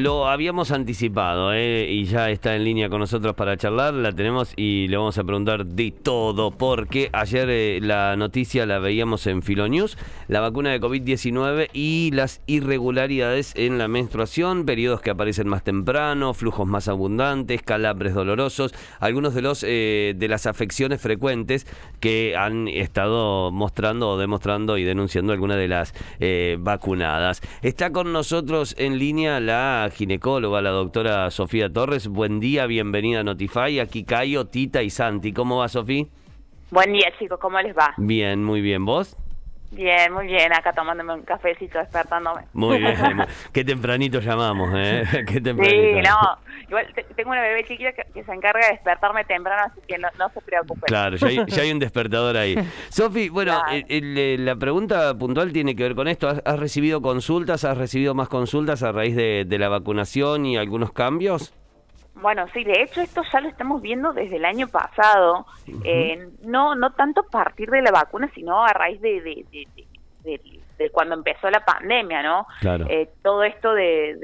Lo habíamos anticipado ¿eh? y ya está en línea con nosotros para charlar. La tenemos y le vamos a preguntar de todo, porque ayer eh, la noticia la veíamos en Filonews, la vacuna de COVID-19 y las irregularidades en la menstruación, periodos que aparecen más temprano, flujos más abundantes, calambres dolorosos, algunos de los eh, de las afecciones frecuentes que han estado mostrando o demostrando y denunciando algunas de las eh, vacunadas. Está con nosotros en línea la ginecóloga, la doctora Sofía Torres. Buen día, bienvenida a Notify. Aquí Cayo, Tita y Santi. ¿Cómo va, Sofía? Buen día, chicos. ¿Cómo les va? Bien, muy bien. ¿Vos? Bien, muy bien, acá tomándome un cafecito, despertándome. Muy bien, qué tempranito llamamos, ¿eh? Qué tempranito. Sí, no, igual tengo una bebé chiquita que, se encarga de despertarme temprano, así que no, se preocupen. Claro, ya hay, un despertador ahí. Sofi, bueno, la pregunta puntual tiene que ver con esto. ¿Has, recibido consultas, has recibido más consultas a raíz de la vacunación y algunos cambios? Bueno, sí, de hecho esto ya lo estamos viendo desde el año pasado, eh, no no tanto a partir de la vacuna, sino a raíz de, de, cuando empezó la pandemia, ¿no? Claro. Eh, todo esto de,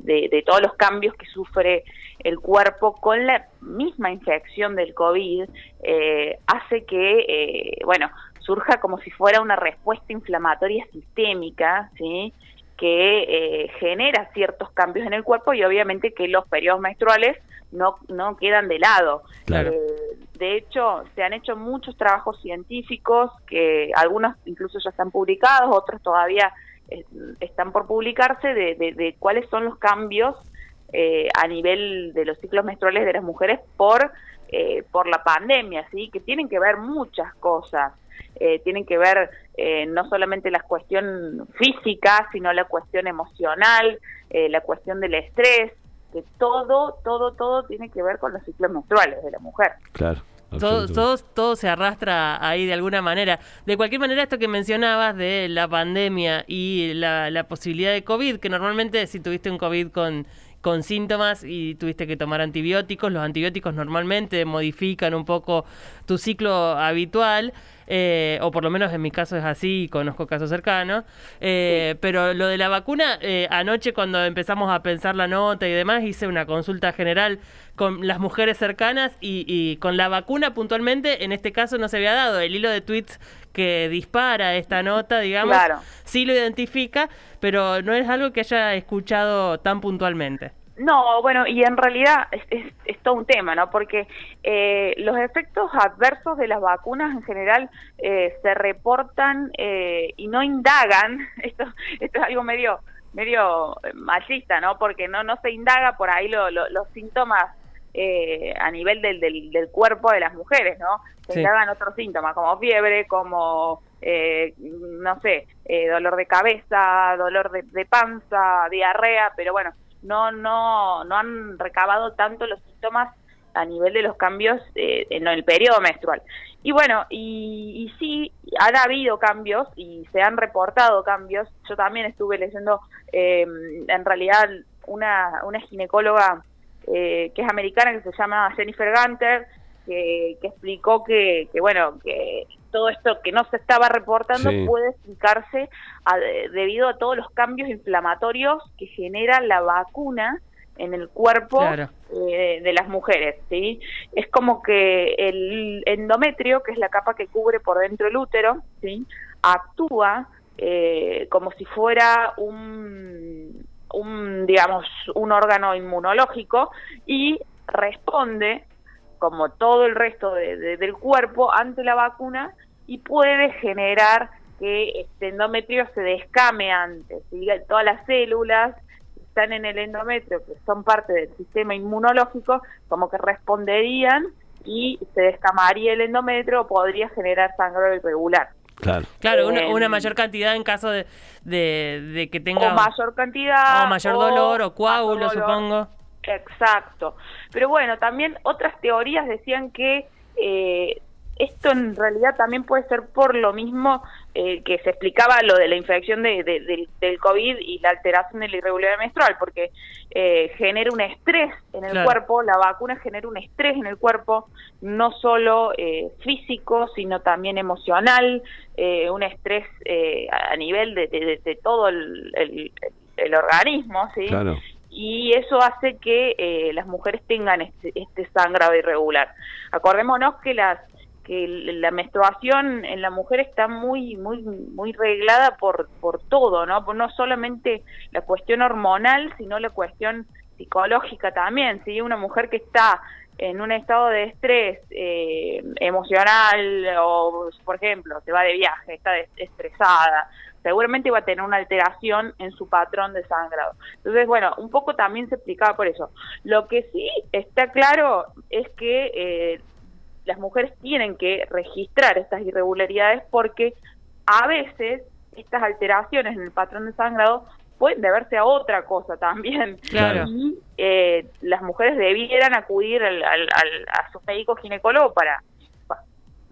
de, todos los cambios que sufre el cuerpo con la misma infección del COVID eh, hace que, bueno, surja como si fuera una respuesta inflamatoria sistémica, ¿sí? Que eh, genera ciertos cambios en el cuerpo y obviamente que los periodos menstruales no, no quedan de lado. Eh, de hecho, se han hecho muchos trabajos científicos que algunos incluso ya están publicados, otros todavía eh, están por publicarse de, de, cuáles son los cambios a nivel de los ciclos menstruales de las mujeres por, por la pandemia, ¿sí? que tienen que ver muchas cosas. Eh, tienen que ver eh, no solamente la cuestión física, sino la cuestión emocional, eh, la cuestión del estrés, que todo, todo, todo tiene que ver con los ciclos menstruales de la mujer. Claro. Todo, todo, todo, se arrastra ahí de alguna manera. De cualquier manera, esto que mencionabas de la pandemia y la, la posibilidad de COVID, que normalmente si tuviste un COVID con con síntomas y tuviste que tomar antibióticos. Los antibióticos normalmente modifican un poco tu ciclo habitual. Eh, o por lo menos en mi caso es así, conozco casos cercanos. Eh, pero lo de la vacuna, eh, anoche cuando empezamos a pensar la nota y demás, hice una consulta general con las mujeres cercanas y, y con la vacuna puntualmente, en este caso no se había dado. El hilo de tweets que dispara esta nota, digamos, sí lo identifica, pero no es algo que haya escuchado tan puntualmente. No, bueno, y en realidad es, todo un tema, ¿no? Porque eh, los efectos adversos de las vacunas en general eh, se reportan eh, y no indagan. Esto, esto es algo medio medio machista, ¿no? Porque no no se indaga por ahí los síntomas eh, a nivel del, del, cuerpo de las mujeres, ¿no? Se sí. otros síntomas como fiebre, como, eh, no sé, eh, dolor de cabeza, dolor de, panza, diarrea, pero bueno, no, no, no han recabado tanto los síntomas a nivel de los cambios en el periodo menstrual. Y bueno, y, y, sí, han habido cambios y se han reportado cambios. Yo también estuve leyendo, en realidad, una, una ginecóloga eh, que es americana, que se llama Jennifer Gunter, que, explicó que, bueno, que todo esto que no se estaba reportando puede explicarse debido a todos los cambios inflamatorios que genera la vacuna en el cuerpo eh, de las mujeres, ¿sí? Es como que el endometrio, que es la capa que cubre por dentro el útero, ¿sí? Actúa eh, como si fuera un un, digamos, un órgano inmunológico y responde, como todo el resto del cuerpo, ante la vacuna y puede generar que este endometrio se descame antes. Todas las células que están en el endometrio, que son parte del sistema inmunológico, como que responderían y se descamaría el endometrio podría generar sangre irregular. Claro, claro una, mayor cantidad en caso de, de, que tenga... O mayor cantidad. O mayor dolor o coágulo, supongo. Exacto. Pero bueno, también otras teorías decían que eh, esto en realidad también puede ser por lo mismo eh, que se explicaba lo de la infección de, del, COVID y la alteración de la irregularidad menstrual, porque eh, genera un estrés en el cuerpo, la vacuna genera un estrés en el cuerpo, no solo eh, físico, sino también emocional, un estrés a nivel de, todo el, el, organismo, ¿sí? y eso hace que las mujeres tengan este, este sangrado irregular. Acordémonos que las que la menstruación en la mujer está muy muy muy reglada por por todo no no solamente la cuestión hormonal sino la cuestión psicológica también si una mujer que está en un estado de estrés eh, emocional o por ejemplo se va de viaje está estresada seguramente va a tener una alteración en su patrón de sangrado. Entonces, bueno, un poco también se explicaba por eso. Lo que sí está claro es que eh, las mujeres tienen que registrar estas irregularidades porque a veces estas alteraciones en el patrón de sangrado pueden deberse a otra cosa también. Y eh, las mujeres debieran acudir al, a su médico ginecólogo para,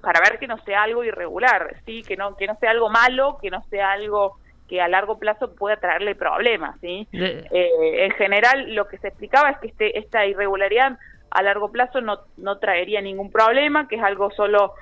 para ver que no sea algo irregular, sí, que no, que no sea algo malo, que no sea algo que a largo plazo pueda traerle problemas, sí. Eh, en general, lo que se explicaba es que este, esta irregularidad a largo plazo no, no traería ningún problema, que es algo solo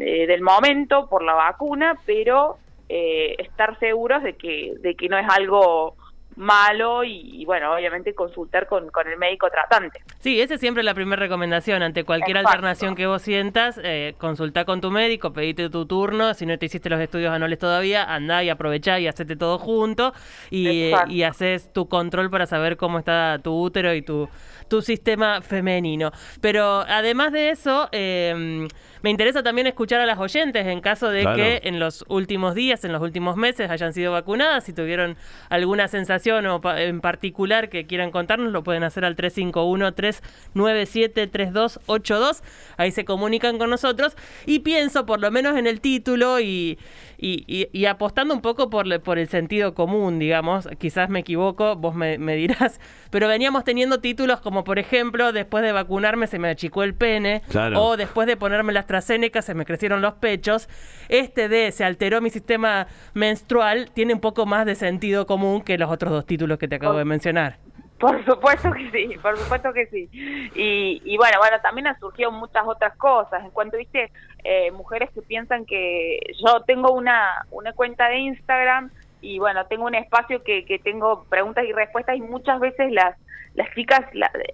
eh, del momento por la vacuna, pero eh, estar seguros de que, de que no es algo malo y, bueno, obviamente consultar con, con, el médico tratante. Sí, esa es siempre la primera recomendación. Ante cualquier alternación que vos sientas, eh, consulta con tu médico, pedite tu turno. Si no te hiciste los estudios anuales todavía, andá y aprovechá y hacete todo junto y, y haces tu control para saber cómo está tu útero y tu tu sistema femenino. Pero además de eso, em, me interesa también escuchar a las oyentes en caso de que en los últimos días, en los últimos meses hayan sido vacunadas, si tuvieron alguna sensación o en particular que quieran contarnos, lo pueden hacer al 351-397-3282. Ahí se comunican con nosotros y pienso por lo menos en el título y, y, apostando un poco por, por el sentido común, digamos, quizás me equivoco, vos me, me dirás, pero veníamos teniendo títulos como por ejemplo, después de vacunarme se me achicó el pene, o después de ponerme la AstraZeneca se me crecieron los pechos. Este de se alteró mi sistema menstrual tiene un poco más de sentido común que los otros dos títulos que te acabo de mencionar. Por supuesto que sí, por supuesto que sí. Y, bueno, bueno, también han surgido muchas otras cosas. En cuanto, viste, eh, mujeres que piensan que yo tengo una, una cuenta de Instagram y bueno, tengo un espacio que, que tengo preguntas y respuestas y muchas veces las las chicas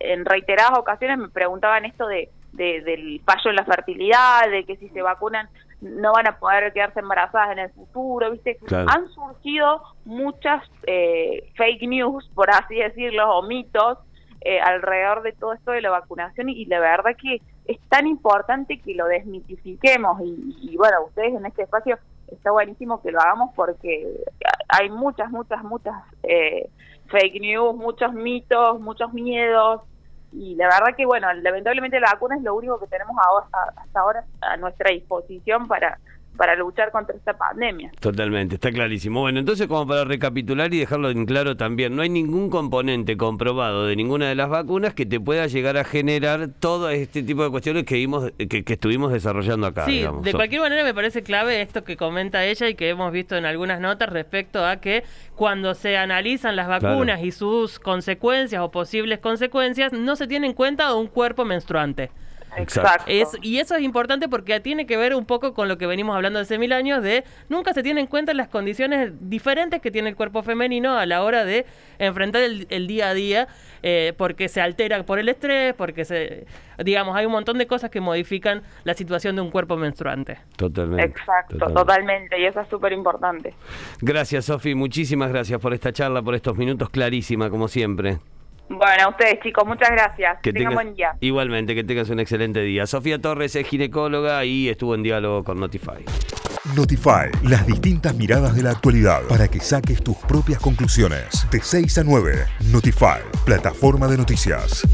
en reiteradas ocasiones me preguntaban esto de, del fallo en la fertilidad, de que si se vacunan no van a poder quedarse embarazadas en el futuro, ¿viste? Han surgido muchas eh, fake news, por así decirlo, o mitos eh, alrededor de todo esto de la vacunación y, la verdad que es tan importante que lo desmitifiquemos y, y, bueno, ustedes en este espacio está buenísimo que lo hagamos porque hay muchas, muchas, muchas eh, fake news, muchos mitos, muchos miedos. Y la verdad que, bueno, lamentablemente la vacuna es lo único que tenemos hasta ahora a nuestra disposición para para luchar contra esta pandemia. Totalmente, está clarísimo. Bueno, entonces como para recapitular y dejarlo en claro también, no hay ningún componente comprobado de ninguna de las vacunas que te pueda llegar a generar todo este tipo de cuestiones que vimos que, estuvimos desarrollando acá. Sí, de cualquier manera me parece clave esto que comenta ella y que hemos visto en algunas notas respecto a que cuando se analizan las vacunas y sus consecuencias o posibles consecuencias, no se tiene en cuenta un cuerpo menstruante. Exacto. y eso es importante porque tiene que ver un poco con lo que venimos hablando hace mil años de nunca se tienen en cuenta las condiciones diferentes que tiene el cuerpo femenino a la hora de enfrentar el, día a día eh, porque se altera por el estrés, porque se, digamos, hay un montón de cosas que modifican la situación de un cuerpo menstruante. Totalmente. Exacto, totalmente, y eso es súper importante. Gracias, Sofi, muchísimas gracias por esta charla, por estos minutos clarísima, como siempre. Bueno, a ustedes chicos, muchas gracias. Que tengan buen día. Igualmente, que tengas un excelente día. Sofía Torres es ginecóloga y estuvo en diálogo con Notify. Notify, las distintas miradas de la actualidad para que saques tus propias conclusiones. De 6 a 9, Notify, plataforma de noticias.